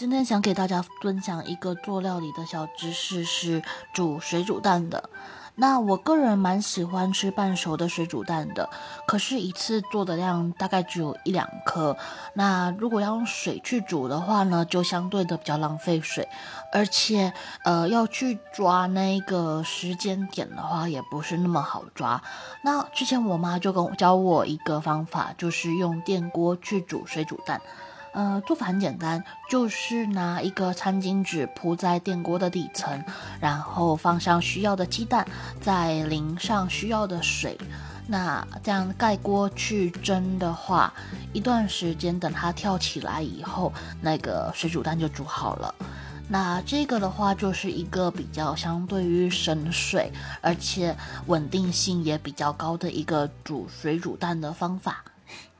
今天想给大家分享一个做料理的小知识，是煮水煮蛋的。那我个人蛮喜欢吃半熟的水煮蛋的，可是，一次做的量大概只有一两颗。那如果要用水去煮的话呢，就相对的比较浪费水，而且，呃，要去抓那个时间点的话，也不是那么好抓。那之前我妈就跟我教我一个方法，就是用电锅去煮水煮蛋。呃，做法很简单，就是拿一个餐巾纸铺在电锅的底层，然后放上需要的鸡蛋，再淋上需要的水。那这样盖锅去蒸的话，一段时间等它跳起来以后，那个水煮蛋就煮好了。那这个的话，就是一个比较相对于省水，而且稳定性也比较高的一个煮水煮蛋的方法。